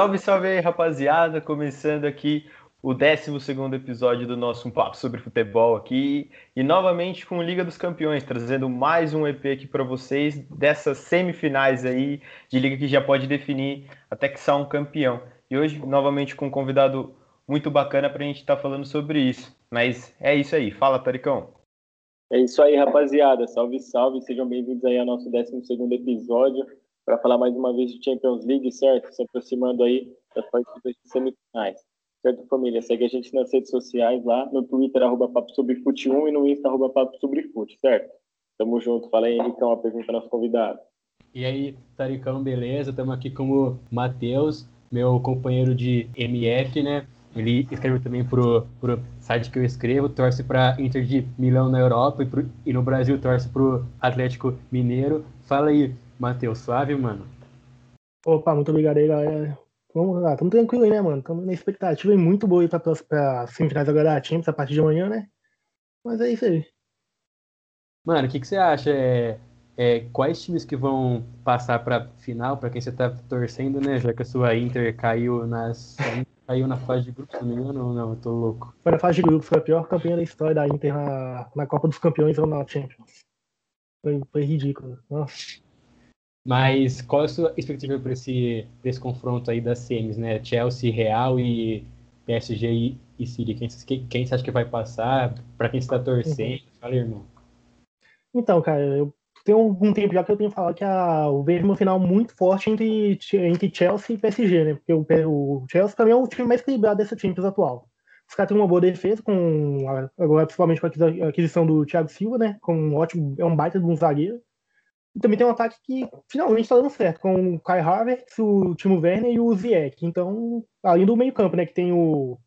Salve, salve aí, rapaziada! Começando aqui o 12 episódio do nosso Um Papo sobre Futebol aqui. E novamente com Liga dos Campeões, trazendo mais um EP aqui para vocês dessas semifinais aí de Liga que já pode definir até que sai um campeão. E hoje, novamente, com um convidado muito bacana para a gente estar tá falando sobre isso. Mas é isso aí. Fala, Taricão. É isso aí, rapaziada. Salve, salve. Sejam bem-vindos aí ao nosso 12 episódio para falar mais uma vez de Champions League, certo? Se aproximando aí das partidas de semifinais. Certo, família? Segue a gente nas redes sociais lá, no Twitter, arroba Papo Sobre Fute 1 e no Insta, arroba Papo Sobre Fute, certo? Tamo junto. Fala aí, Henricão, apresenta nosso convidado. E aí, Taricão, beleza? Estamos aqui com o Matheus, meu companheiro de MF, né? Ele escreve também pro, pro site que eu escrevo, torce para Inter de Milão na Europa e, pro, e no Brasil torce pro Atlético Mineiro. Fala aí, Matheus, suave, mano? Opa, muito obrigado aí, galera. Vamos lá, tamo tranquilo aí, né, mano? Tamo na expectativa muito boa aí pra, pra semifinais agora da Champions a partir de amanhã, né? Mas é isso aí. Mano, o que, que você acha? É, é, quais times que vão passar pra final, pra quem você tá torcendo, né? Já que a sua Inter caiu nas. caiu na fase de grupos, se não me engano, ou não? Eu tô louco. Foi na fase de grupos, foi a pior campanha da história da Inter na, na Copa dos Campeões ou na Champions. Foi, foi ridículo. Nossa. Mas qual é a sua expectativa para esse, esse confronto aí das semis, né? Chelsea, Real e PSG e, e City. Quem, quem, quem você acha que vai passar? Para quem está torcendo? Uhum. Fala, irmão. Então, cara, eu tenho um tempo já que eu tenho falado que a, eu vejo uma final muito forte entre, entre Chelsea e PSG, né? Porque o, o Chelsea também é o time mais equilibrado dessa Champions atual. Os caras têm uma boa defesa, com agora principalmente com a aquisição do Thiago Silva, né? Com um ótimo, é um baita de um zagueiro. E também tem um ataque que finalmente está dando certo, com o Kai Havertz, o Timo Werner e o Ziyech. Então, além do meio campo, né, que tem o,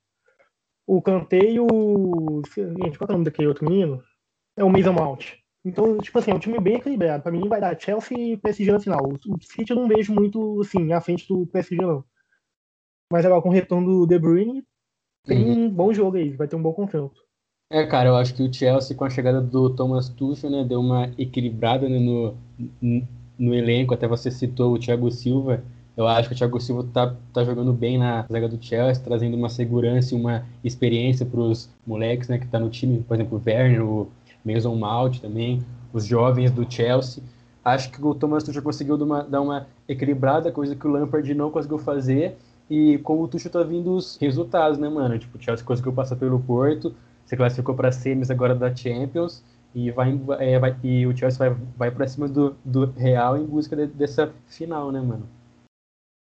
o Kanté e o... Gente, qual é o nome daquele outro menino? É o Mason Mount. Então, tipo assim, é um time bem equilibrado. Para mim vai dar Chelsea e PSG na final. O, City eu não vejo muito, assim, à frente do PSG, não. Mas agora com o retorno do De Bruyne, tem uhum. um bom jogo aí, vai ter um bom confronto. É, cara, eu acho que o Chelsea, com a chegada do Thomas Tuchel, né, deu uma equilibrada né, no, no elenco. Até você citou o Thiago Silva. Eu acho que o Thiago Silva tá, tá jogando bem na zaga do Chelsea, trazendo uma segurança e uma experiência para os moleques né, que tá no time. Por exemplo, o Werner, o Mason Mount também, os jovens do Chelsea. Acho que o Thomas Tuchel conseguiu dar uma, dar uma equilibrada, coisa que o Lampard não conseguiu fazer. E com o Tuchel tá vindo os resultados, né, mano? Tipo, o Chelsea conseguiu passar pelo Porto, se classificou para semis agora da Champions e vai, é, vai e o Chelsea vai, vai para cima do, do Real em busca de, dessa final, né, mano?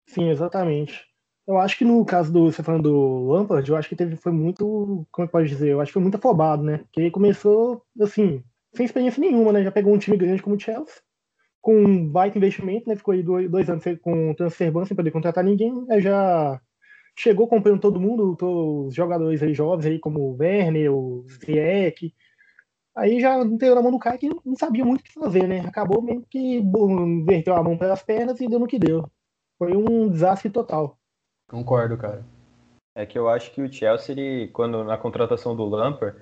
Sim, exatamente. Eu acho que no caso do você falando do Lampard, eu acho que teve foi muito, como é que pode dizer, eu acho que foi muito afobado, né? Porque ele começou assim, sem experiência nenhuma, né? Já pegou um time grande como o Chelsea, com um baita investimento, né? Ficou aí dois, dois anos com transfer ban sem poder contratar ninguém, aí já chegou comprando todo mundo, os jogadores aí jovens aí, como o Werner, o Ziyech. Aí já entregou na mão do cara que não sabia muito o que fazer, né? Acabou meio que inverteu a mão pelas pernas e deu no que deu. Foi um desastre total. Concordo, cara. É que eu acho que o Chelsea, ele, quando na contratação do Lampard,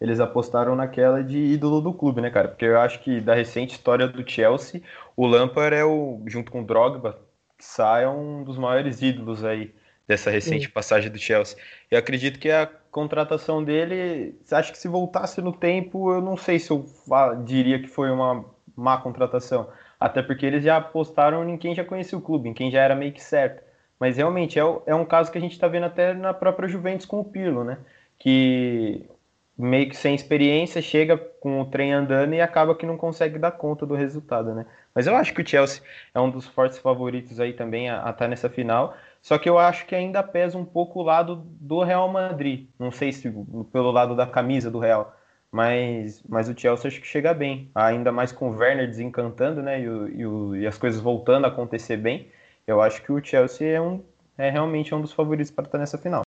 eles apostaram naquela de ídolo do clube, né, cara? Porque eu acho que da recente história do Chelsea, o Lampard é o, junto com o Drogba, sai um dos maiores ídolos aí dessa recente Sim. passagem do Chelsea. Eu acredito que a contratação dele, acho que se voltasse no tempo, eu não sei se eu diria que foi uma má contratação. Até porque eles já apostaram em quem já conhecia o clube, em quem já era meio que certo. Mas realmente é, é um caso que a gente está vendo até na própria Juventus com o Pirlo, né? Que meio que sem experiência chega com o trem andando e acaba que não consegue dar conta do resultado, né? Mas eu acho que o Chelsea é um dos fortes favoritos aí também a estar tá nessa final. Só que eu acho que ainda pesa um pouco o lado do Real Madrid. Não sei se pelo lado da camisa do Real. Mas, mas o Chelsea acho que chega bem. Ainda mais com o Werner desencantando, né? E, o, e, o, e as coisas voltando a acontecer bem. Eu acho que o Chelsea é, um, é realmente um dos favoritos para estar nessa final.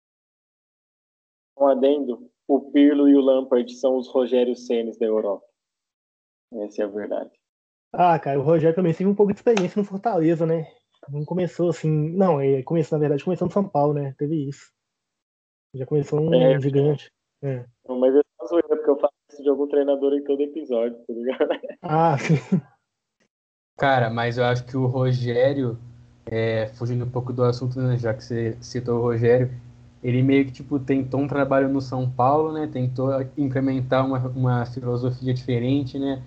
Um adendo: o Pirlo e o Lampard são os Rogério Senes da Europa. Essa é a verdade. Ah, cara, o Rogério também teve um pouco de experiência no Fortaleza, né? Não começou assim. Não, é, começou, na verdade, começou no São Paulo, né? Teve isso. Já começou um é, gigante. É. Mas eu só zoeira, porque eu faço isso de algum treinador em todo episódio, tá ligado? Ah, sim. Cara, mas eu acho que o Rogério é, fugindo um pouco do assunto, né, já que você citou o Rogério, ele meio que tipo tentou um trabalho no São Paulo, né? Tentou incrementar uma, uma filosofia diferente, né?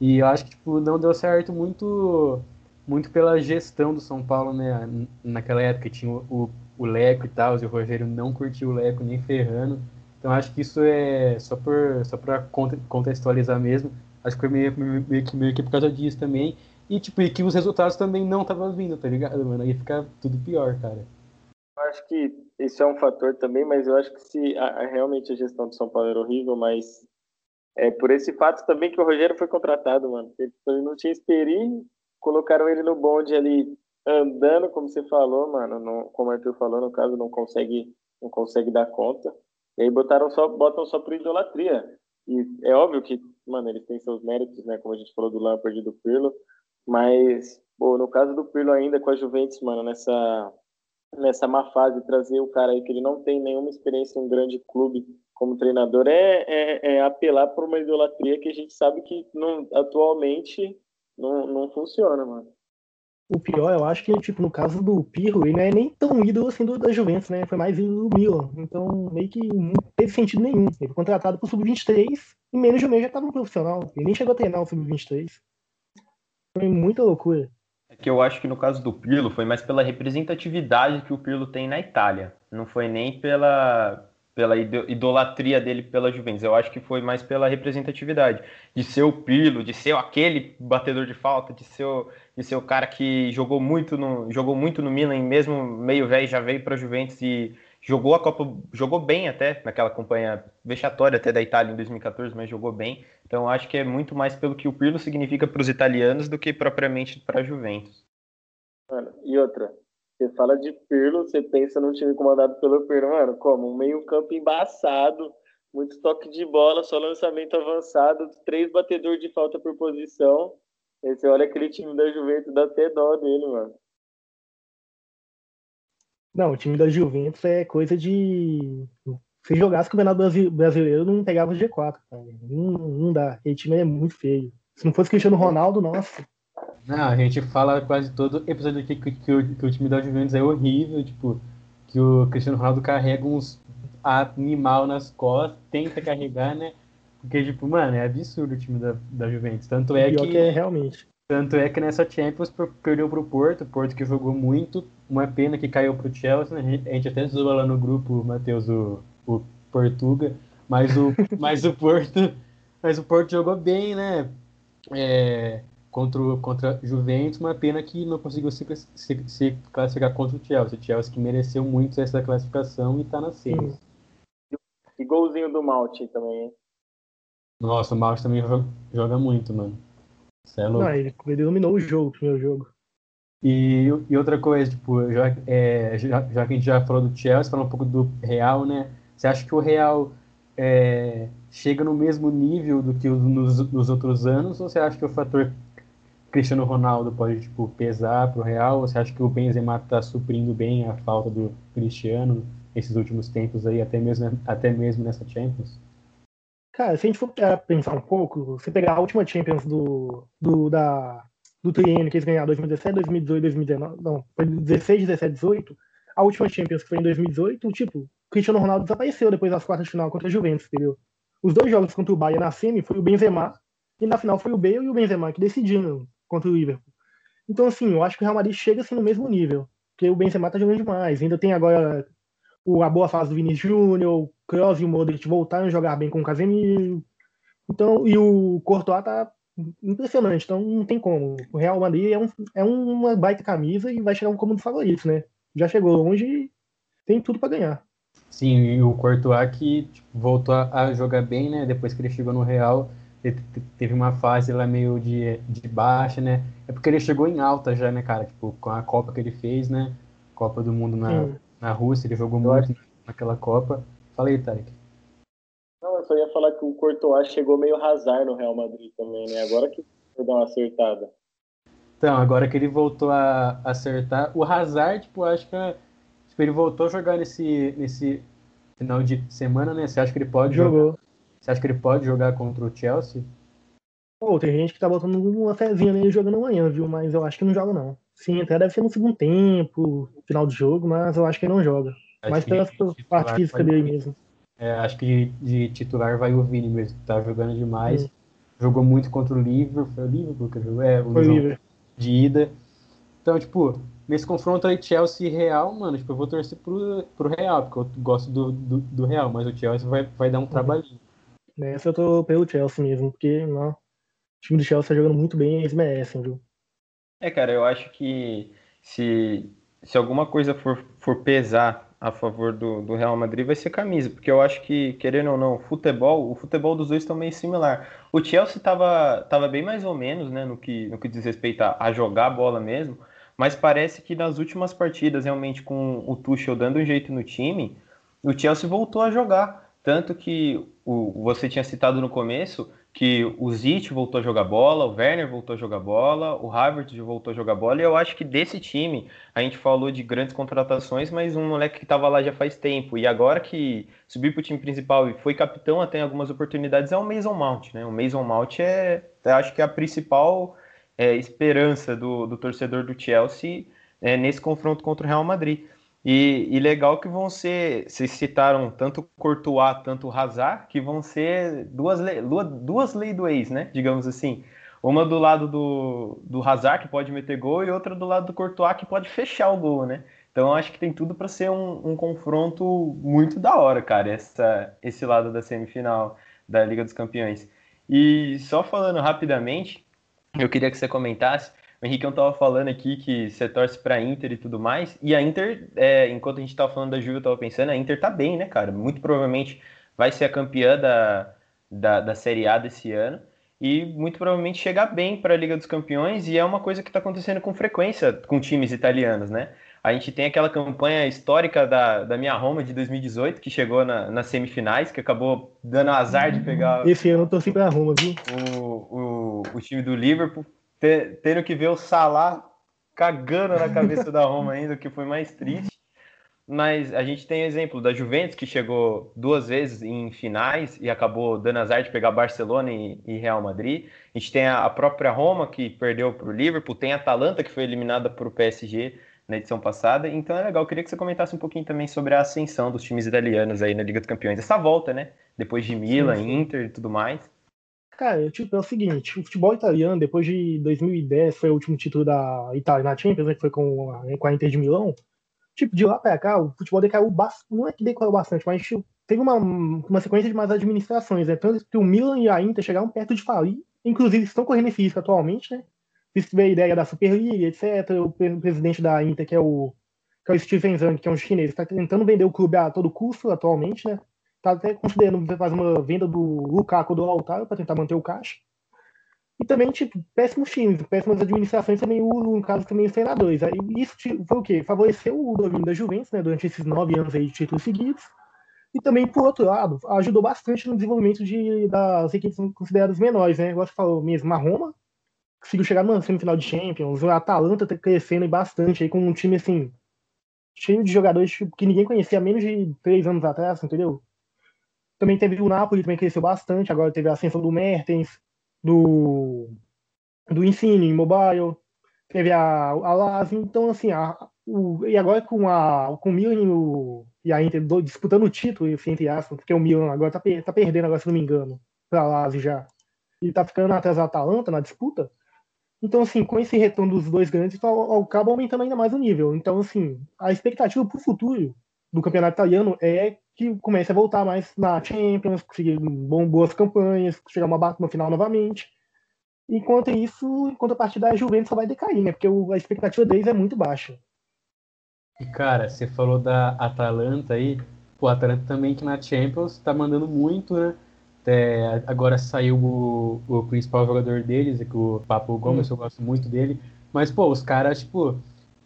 E eu acho que tipo não deu certo muito muito pela gestão do São Paulo, né? Naquela época tinha o, o Leco e tal, e o Rogério não curtiu o Leco nem ferrando. Então acho que isso é só por só para contextualizar mesmo. Acho que foi meio, meio, que, meio que por causa disso também. E tipo, e que os resultados também não estavam vindo, tá ligado, mano? Aí fica tudo pior, cara. Eu acho que isso é um fator também, mas eu acho que se a, a, realmente a gestão do São Paulo era horrível, mas é por esse fato também que o Rogério foi contratado, mano. Ele, ele não tinha experiência, colocaram ele no bonde ali andando, como você falou, mano, não, como o Arthur falou, no caso, não consegue, não consegue dar conta. E aí botaram só, botam só por idolatria. E é óbvio que, mano, eles têm seus méritos, né? Como a gente falou do Lampard e do Pirlo. Mas, pô, no caso do Pirlo ainda com a Juventus, mano, nessa, nessa má fase, trazer o cara aí que ele não tem nenhuma experiência em um grande clube como treinador é, é, é apelar por uma idolatria que a gente sabe que não, atualmente não, não funciona, mano. O pior, eu acho que, tipo, no caso do Pirro, ele não é nem tão ídolo assim do, da Juventus, né? Foi mais ídolo do Milan. Então, meio que não teve sentido nenhum. Ele foi contratado pro Sub-23 e menos de um mês já tava no profissional. Ele nem chegou a treinar o Sub-23. Foi muita loucura. É que eu acho que no caso do Pirlo foi mais pela representatividade que o Pirlo tem na Itália. Não foi nem pela, pela idolatria dele pela Juventus. Eu acho que foi mais pela representatividade. De ser o Pirlo, de ser aquele batedor de falta, de ser o, de ser o cara que jogou muito no, jogou muito no Milan, mesmo meio velho, já veio para a Juventus e jogou a Copa, jogou bem até naquela campanha vexatória até da Itália em 2014, mas jogou bem. Então acho que é muito mais pelo que o Pirlo significa para os italianos do que propriamente para a Juventus. E outra, você fala de Pirlo, você pensa num time comandado pelo Pirlo, mano, como? Um meio-campo embaçado, muito toque de bola, só lançamento avançado, três batedores de falta por posição. Aí você olha aquele time da Juventus, dá até dó dele, mano. Não, o time da Juventus é coisa de. Se jogasse o Campeonato Brasileiro, não pegava o G4, cara. Não, não dá. Aquele time é muito feio. Se não fosse Cristiano Ronaldo, nossa. Não, a gente fala quase todo episódio aqui que, que, o, que o time da Juventus é horrível, tipo, que o Cristiano Ronaldo carrega uns animal nas costas, tenta carregar, né? Porque, tipo, mano, é absurdo o time da, da Juventus. Tanto é que, que é realmente. Tanto é que nessa Champions perdeu pro Porto, Porto que jogou muito, uma pena que caiu pro Chelsea, né? A gente até zoou lá no grupo, Matheus, o, o Portuga, mas o, mas o Porto, mas o Porto jogou bem, né? É, contra, contra Juventus, uma pena que não conseguiu se, se, se, classificar contra o Chelsea. O Chelsea que mereceu muito essa classificação e tá na semi. E golzinho do Malte também, hein? Nossa, o Malte também joga, joga muito, mano. é louco. Não, ele, ele dominou o jogo, o primeiro jogo. E, e outra coisa, tipo, já, é, já, já, que a gente já falou do Chelsea, falou um pouco do Real, né? Você acha que o Real é, chega no mesmo nível do que nos, nos outros anos, ou você acha que o fator Cristiano Ronaldo pode tipo, pesar para o Real? Você acha que o Benzema está suprindo bem a falta do Cristiano esses últimos tempos aí, até mesmo, até mesmo nessa Champions? Cara, se a gente for pensar um pouco, você pegar a última Champions do, do, da, do triênio que eles ganharam 2017, 2018, 2019, não, foi 16, 17, 18, a última Champions que foi em 2018, tipo, o Cristiano Ronaldo desapareceu depois das quartas de final contra a Juventus, entendeu? Os dois jogos contra o Bayern na semi foi o Benzema e na final foi o Bale e o Benzema que decidiram contra o Liverpool. Então, assim, eu acho que o Real Madrid chega assim no mesmo nível, porque o Benzema tá jogando demais. Ainda tem agora o, a boa fase do Vinícius Júnior, o Kroos e o Modric voltaram a jogar bem com o Casemiro. Então, e o Courtois tá impressionante, então não tem como. O Real Madrid é, um, é uma baita camisa e vai chegar como um dos favoritos, né? Já chegou longe e tem tudo para ganhar. Sim, e o Courtois que tipo, voltou a jogar bem, né? Depois que ele chegou no Real, teve uma fase lá meio de, de baixa, né? É porque ele chegou em alta já, né, cara? Tipo, com a Copa que ele fez, né? Copa do Mundo na, na Rússia, ele jogou eu muito acho... naquela Copa. Fala aí, Tarek. Não, eu só ia falar que o Courtois chegou meio razar no Real Madrid também, né? Agora que foi dar uma acertada. Então, agora que ele voltou a acertar, o Hazard, tipo, acho que tipo, ele voltou a jogar nesse, nesse final de semana, né? Você acha que ele pode Jogou. jogar? Você acha que ele pode jogar contra o Chelsea? Pô, tem gente que tá botando uma fezinha nele jogando amanhã, viu? Mas eu acho que não joga, não. Sim, até deve ser no segundo tempo, final do jogo, mas eu acho que ele não joga. Acho mais pela parte física dele mesmo. É, acho que de, de, titular vai o Vini mesmo, que tá jogando demais. Sim. Jogou muito contra o Liverpool. Foi o Liverpool que jogou? É, o Foi Liverpool. De ida. Então, tipo, nesse confronto aí, Chelsea e Real, mano, tipo, eu vou torcer pro, pro Real, porque eu gosto do, do, do Real, mas o Chelsea vai, vai dar um uhum. trabalhinho. Nessa eu tô pelo Chelsea mesmo, porque não, o time do Chelsea tá jogando muito bem e eles merecem, viu? É, cara, eu acho que se, se alguma coisa for, for pesar a favor do, do Real Madrid vai ser camisa, porque eu acho que, querendo ou não, futebol, o futebol dos dois estão meio similar. O Chelsea tava, tava bem mais ou menos, né, no que, no que diz respeito a, a jogar a bola mesmo, mas parece que nas últimas partidas, realmente com o Tuchel dando um jeito no time, o Chelsea voltou a jogar. Tanto que o, você tinha citado no começo que o Zit voltou a jogar bola, o Werner voltou a jogar bola, o Havertz voltou a jogar bola, e eu acho que desse time, a gente falou de grandes contratações, mas um moleque que estava lá já faz tempo, e agora que subiu para o time principal e foi capitão até em algumas oportunidades, é o Mason Mount, né? O Mason Mount é, acho que é a principal é, esperança do, do, torcedor do Chelsea é, nesse confronto contra o Real Madrid. E, e, legal que vão ser, vocês citaram tanto Courtois, tanto Hazard, que vão ser duas, duas, ex, né? Digamos assim. Uma do lado do, do Hazard, que pode meter gol, e outra do lado do Courtois, que pode fechar o gol, né? Então acho que tem tudo para ser um, um, confronto muito da hora, cara, essa, esse lado da semifinal da Liga dos Campeões. E só falando rapidamente, eu queria que você comentasse o Henrique estava falando aqui que você torce para Inter e tudo mais. E a Inter, é, enquanto a gente estava falando da Juve, eu estava pensando, a Inter tá bem, né, cara? Muito provavelmente vai ser a campeã da, da, da Série A desse ano. E muito provavelmente chegar bem para a Liga dos Campeões. E é uma coisa que está acontecendo com frequência com times italianos, né? A gente tem aquela campanha histórica da, da minha Roma de 2018, que chegou na, nas semifinais, que acabou dando azar de pegar. Esse ano eu torci pra Roma, viu? O, o, o time do Liverpool ter, tendo que ver o Salah cagando na cabeça da Roma ainda, o que foi mais triste. Mas a gente tem exemplo da Juventus, que chegou duas vezes em finais e acabou dando azar de pegar Barcelona e, e Real Madrid. A gente tem a, a própria Roma, que perdeu para o Liverpool. Tem a Atalanta, que foi eliminada por o PSG na edição passada. Então é legal. Eu queria que você comentasse um pouquinho também sobre a ascensão dos times italianos aí na Liga dos Campeões. Essa volta, né? Depois de Milan, sim, sim. Inter e tudo mais. Cara, tipo, é o seguinte, o futebol italiano, depois de 2010, foi o último título da Itália na Champions, né, que foi com a, com a Inter de Milão. Tipo, de lá pra cá, o futebol decaiu bastante, não é que decaiu bastante, mas tipo, teve uma, uma sequência de mais administrações, né? Tanto que o Milan e a Inter chegaram perto de falir, inclusive estão correndo esse risco atualmente, né? Veio a ideia da Superliga, etc. O presidente da Inter, que é o, que é o Steven Zhang, que é um chinês, está tentando vender o clube a todo custo atualmente, né? Tá até considerando fazer uma venda do Lukaku do Lautaro para tentar manter o caixa. E também, tipo, péssimos times, péssimas administrações também, no caso, também os treinadores. Aí isso foi o quê? Favoreceu o domínio da Juventus, né, durante esses nove anos aí de títulos seguidos. E também, por outro lado, ajudou bastante no desenvolvimento de, das equipes consideradas menores, né? Igual você falou mesmo, a Roma conseguiu chegar na semifinal de Champions, a Atalanta tá crescendo bastante aí com um time, assim, cheio de jogadores tipo, que ninguém conhecia há menos de três anos atrás, entendeu? Também teve o Napoli, também cresceu bastante. Agora teve a ascensão do Mertens, do, do Insigne Mobile, teve a, a Lazio. Então, assim, a, o, e agora com, a, com o Milan e, o, e a Inter do, disputando o título, assim, entre aspas, porque o Milan agora tá, tá perdendo, agora, se não me engano, pra Lazio já. E tá ficando atrás da Atalanta na disputa. Então, assim, com esse retorno dos dois grandes, acaba aumentando ainda mais o nível. Então, assim, a expectativa para o futuro do campeonato italiano é que comece a voltar mais na Champions, conseguir bom, boas campanhas, chegar uma, uma final novamente. Enquanto isso, enquanto a partida da Juventus só vai decair, né? Porque a expectativa deles é muito baixa. E cara, você falou da Atalanta aí, a Atalanta também que na Champions tá mandando muito, né? Agora saiu o, o principal jogador deles, é o Papo Gomes, hum. eu gosto muito dele. Mas, pô, os caras, tipo,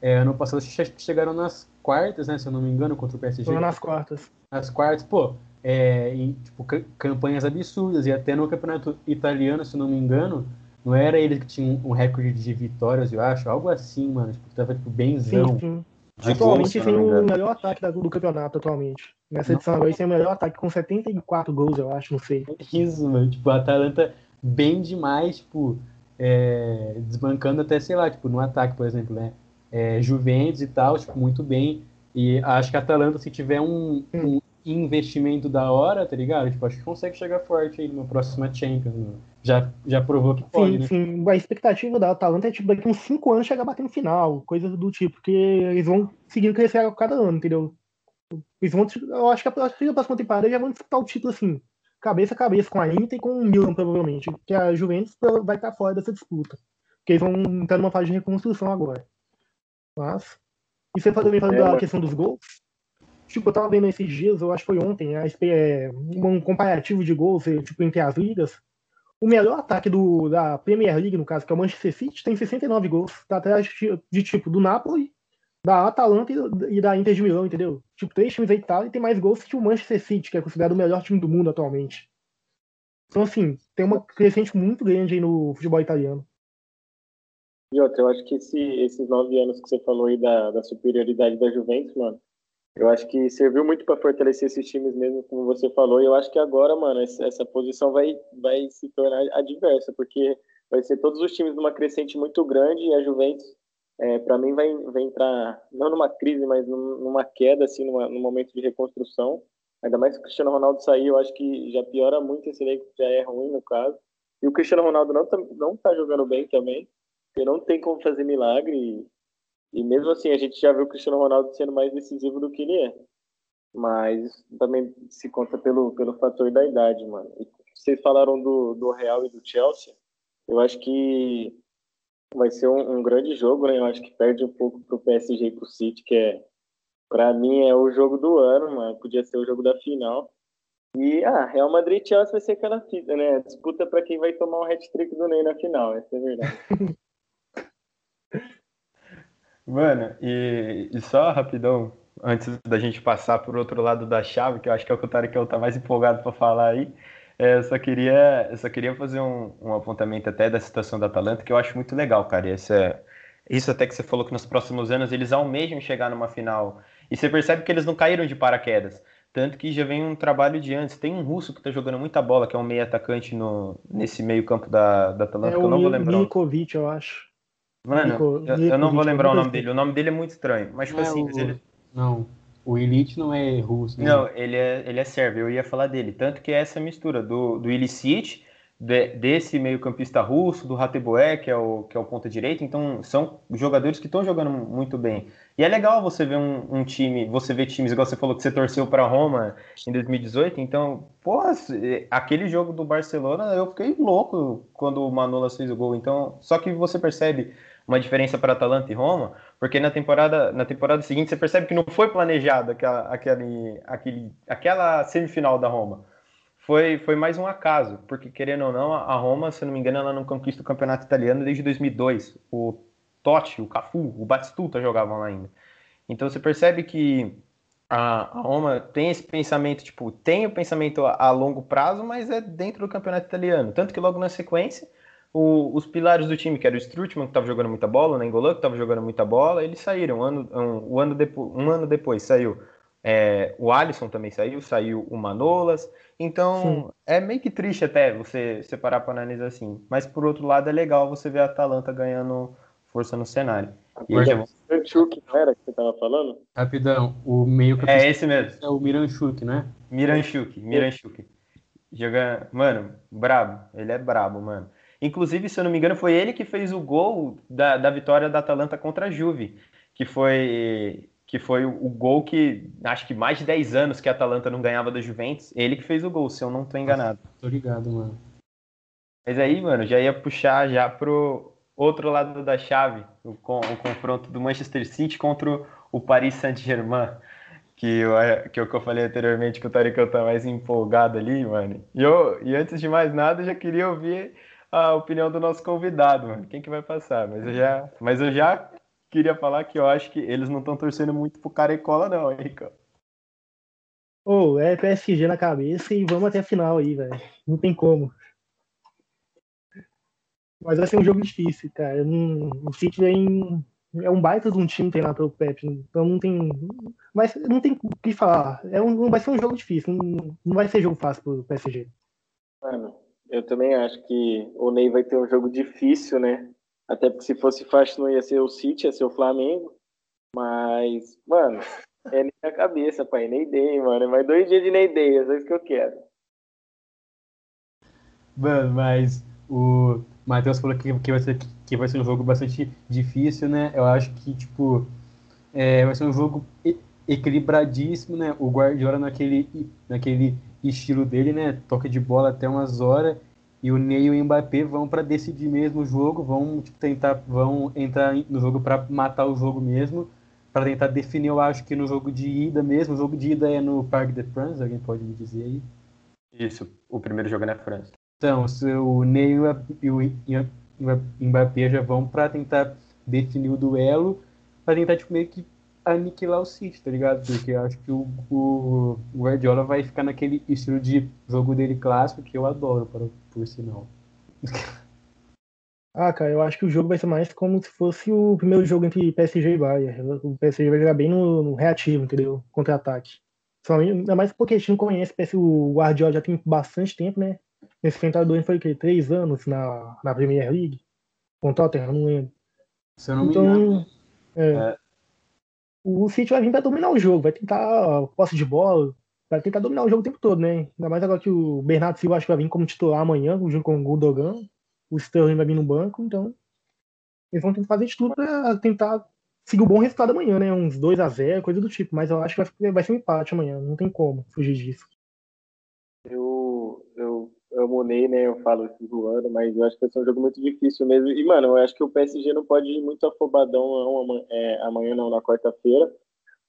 é, ano passado chegaram nas quartas, né? Se eu não me engano, contra o PSG. Foram nas quartas. Nas quartas, pô, é, em, tipo, campanhas absurdas. E até no campeonato italiano, se não me engano, não era eles que tinham um recorde de vitórias, eu acho. Algo assim, mano. Tipo, tava tipo, benzão. Sim, sim. De atualmente tem o melhor ataque do campeonato atualmente. Nessa edição agora tem o melhor ataque com 74 gols, eu acho, não sei. Isso, mano. Tipo, a Atalanta bem demais, tipo, é, desbancando até, sei lá, tipo, no ataque, por exemplo, né? é, Juventus e tal, tipo, muito bem. E acho que a Atalanta, se tiver um, um investimento da hora, tá ligado? Tipo, acho que consegue chegar forte aí numa próxima Champions. Né? Já, já provou que pode, sim, né? Sim, a expectativa da Atalanta é, tipo, daqui uns 5 anos chegar batendo final, coisas do tipo, porque eles vão seguindo crescer a cada ano, entendeu? Eles vão, eu acho que a, a próxima temporada já vão disputar o título, assim, cabeça a cabeça com a Inter e com o Milan, provavelmente, porque a Juventus vai estar fora dessa disputa, porque eles vão entrar numa fase de reconstrução agora. Mas, e você também falando é, da questão dos gols, tipo, eu tava vendo esses dias, eu acho que foi ontem, a, é, um comparativo de gols, tipo, entre as ligas, o melhor ataque do, da Premier League, no caso, que é o Manchester City, tem 69 gols. Tá atrás de, de tipo do Napoli, da Atalanta e, e, da Inter de Milão, entendeu? Tipo, três times da Itália e tem mais gols que o Manchester City, que é considerado o melhor time do mundo atualmente. Então, assim, tem uma crescente muito grande aí no futebol italiano. Outra, eu acho que esse, esses nove anos que você falou aí da, da superioridade da Juventus, mano, eu acho que serviu muito para fortalecer esses times mesmo, como você falou. E eu acho que agora, mano, essa, essa posição vai, vai se tornar adversa, porque vai ser todos os times numa crescente muito grande e a Juventus, é, para mim, vai, vai entrar não numa crise, mas numa queda, assim, numa, num momento de reconstrução. Ainda mais se o Cristiano Ronaldo sair, eu acho que já piora muito esse elenco, já é ruim no caso. E o Cristiano Ronaldo não tá, não tá jogando bem também. Porque não tem como fazer milagre. E, e mesmo assim, a gente já viu o Cristiano Ronaldo sendo mais decisivo do que ele é. Mas também se conta pelo, pelo fator da idade, mano. E vocês falaram do, do Real e do Chelsea. Eu acho que vai ser um, um grande jogo, né? Eu acho que perde um pouco pro PSG e pro City, que é, pra mim, é o jogo do ano, mano. Podia ser o jogo da final. E, ah, Real Madrid e Chelsea vai ser aquela fita, né? Disputa para quem vai tomar o um hat-trick do Ney na final, essa é verdade. Mano, e, e só rapidão, antes da gente passar por outro lado da chave, que eu acho que é o que o Tarek tá mais empolgado para falar aí, é, eu só queria, eu só queria fazer um, um apontamento até da situação da Atalanta, que eu acho muito legal, cara. Esse é, isso até que você falou que nos próximos anos eles almejam chegar numa final. E você percebe que eles não caíram de paraquedas. Tanto que já vem um trabalho de antes. Tem um russo que tá jogando muita bola, que é um meio atacante no, nesse meio campo da, da Atalanta, é que eu não vou lembrar. Nikovic, eu acho. Mano, Nico, eu, eu, não vou lembrar o nome dele. O nome dele é muito estranho. Mas, tipo assim. O... Ele... Não. O Elite não é russo. Né? Não, ele é, ele é sérvio. Eu ia falar dele. Tanto que é essa mistura do, do Ilicic de, desse meio-campista russo, do Rateboé, que é o que é o ponta direita. Então, são jogadores que estão jogando muito bem. E é legal você ver um, um, time, você ver times igual você falou que você torceu para Roma em 2018. Então, porra, aquele jogo do Barcelona, eu fiquei louco quando o Manolas fez o gol. Então, só que você percebe uma diferença para Atalanta e Roma, porque na temporada, na temporada seguinte você percebe que não foi planejado aquela, aquele, aquele, aquela semifinal da Roma foi, foi mais um acaso, porque querendo ou não, a Roma, se não me engano, ela não conquista o campeonato italiano desde 2002. O Totti, o Cafu, o Batistuta jogavam lá ainda. Então você percebe que a, a Roma tem esse pensamento, tipo, tem o pensamento a, a, longo prazo, mas é dentro do campeonato italiano. Tanto que logo na sequência, o, os pilares do time, que era o Strutman, que estava jogando muita bola, o Nengolan, que estava jogando muita bola, eles saíram. Um ano, um, um ano, depo, um ano depois saiu é, o Alisson também saiu, saiu o Manolas. Então, Sim. é meio que triste até você separar para analisar assim. Mas, por outro lado, é legal você ver a Atalanta ganhando força no cenário. E já... Miranchuk, não era que você estava falando? Rapidão, o meio que É esse mesmo. É o Miranchuk, né? Miranchuk, Miranchuk. Joga... Mano, brabo. Ele é brabo, mano. Inclusive, se eu não me engano, foi ele que fez o gol da, da vitória da Atalanta contra a Juve. Que foi que foi o, gol que acho que mais de 10 anos que a Atalanta não ganhava da Juventus. Ele que fez o gol, se eu não tô enganado. Nossa, tô ligado, mano. Mas aí, mano, já ia puxar já pro outro lado da chave, o, o confronto do Manchester City contra o Paris Saint-Germain. Que, eu, que é o que eu falei anteriormente, que o Taricão tá mais empolgado ali, mano. E, eu, e antes de mais nada, eu já queria ouvir a opinião do nosso convidado, mano. Quem que vai passar? Mas eu já, mas eu já queria falar que eu acho que eles não estão torcendo muito pro Carecola, não, hein, Rico? Ô, oh, é PSG na cabeça e vamos até a final aí, velho. Não tem como. Mas vai ser um jogo difícil, cara. O City vem. É um baita de um time tem lá pelo Pep. Então não tem. Mas não tem o que falar. É um, vai ser um jogo difícil. Não, não vai ser jogo fácil pro PSG. Mano, eu também acho que o Ney vai ter um jogo difícil, né? Até porque se fosse fácil não ia ser o City, ia ser o Flamengo. Mas, mano, é nem a cabeça, pai. Nem Day, mano. É mais dois dias de nem Day, é só isso que eu quero. Mano, mas o Matheus falou que, que, vai ser, que vai ser um jogo bastante difícil, né? Eu acho que, tipo, é, vai ser um jogo equilibradíssimo, né? O Guardiola naquele, naquele estilo dele, né? Toca de bola até umas horas e o Ney e o Mbappé vão para decidir mesmo o jogo, vão tipo, tentar, vão entrar no jogo para matar o jogo mesmo, para tentar definir, eu acho que no jogo de ida mesmo, o jogo de ida é no Parc de France, alguém pode me dizer aí? Isso, o primeiro jogo é na França. Então, o Ney e o Mbappé já vão para tentar definir o duelo, para tentar tipo, meio que aniquilar o City, tá ligado? Porque eu acho que o, o, Guardiola vai ficar naquele estilo de jogo dele clássico que eu adoro, por, por sinal. Ah, cara, eu acho que o jogo vai ser mais como se fosse o primeiro jogo entre PSG e Bayern. O PSG vai jogar bem no, no reativo, entendeu? Contra-ataque. Ainda mais porque a gente não conhece, o Guardiola já tem bastante tempo, né? Esse enfrentador foi o quê? Três anos na, na Premier League? Com Tottenham, não lembro. Se eu não então, me engano. É, é o City vai vir para dominar o jogo, vai tentar posse de bola, vai tentar dominar o jogo o tempo todo, né? Ainda mais agora que o Bernardo Silva acho que vai vir como titular amanhã, junto com o Gundogan, o Sterling vai vir no banco, então eles vão tentar fazer de tudo para tentar seguir um bom resultado amanhã, né? Uns 2 a 0 coisa do tipo, mas eu acho que vai, vai ser um empate amanhã, não tem como fugir disso. Eu, eu amo o Ney, né? Eu falo isso zoando, mas eu acho que vai ser um jogo muito difícil mesmo. E, mano, eu acho que o PSG não pode ir muito afobadão não, é, amanhã, não, na quarta-feira,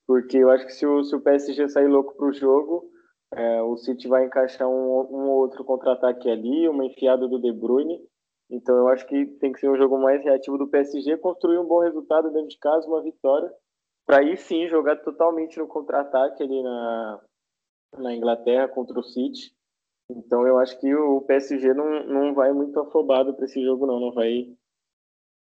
porque eu acho que se o, se o PSG sair louco pro jogo, é, o City vai encaixar um, um outro contra-ataque ali, uma enfiada do De Bruyne. Então eu acho que tem que ser um jogo mais reativo do PSG, construir um bom resultado dentro de casa, uma vitória, para aí sim jogar totalmente no contra-ataque ali na, na Inglaterra contra o City então eu acho que o PSG não, não vai muito afobado para esse jogo, não. Não vai.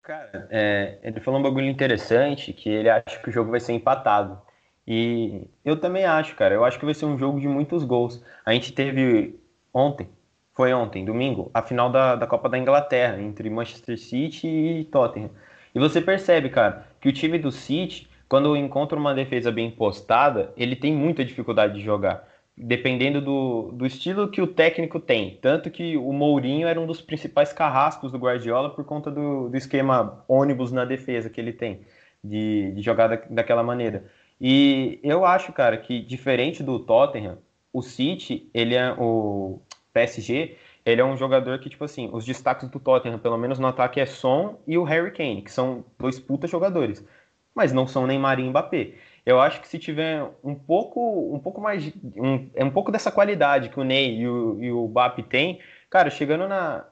Cara, é, ele falou um bagulho interessante que ele acha que o jogo vai ser empatado. E eu também acho, cara. Eu acho que vai ser um jogo de muitos gols. A gente teve ontem, foi ontem, domingo, a final da, da Copa da Inglaterra, entre Manchester City e Tottenham. E você percebe, cara, que o time do City, quando encontra uma defesa bem postada, ele tem muita dificuldade de jogar dependendo do, do estilo que o técnico tem. Tanto que o Mourinho era um dos principais carrascos do Guardiola por conta do, do esquema ônibus na defesa que ele tem, de, de jogar da, daquela maneira. E eu acho, cara, que diferente do Tottenham, o City, ele é o PSG, ele é um jogador que, tipo assim, os destaques do Tottenham, pelo menos no ataque, é Son e o Harry Kane, que são dois puta jogadores. Mas não são Neymar e Mbappé. Eu acho que se tiver um pouco, um pouco mais, um, é um pouco dessa qualidade que o Ney e o, e o Bap têm, cara, chegando na,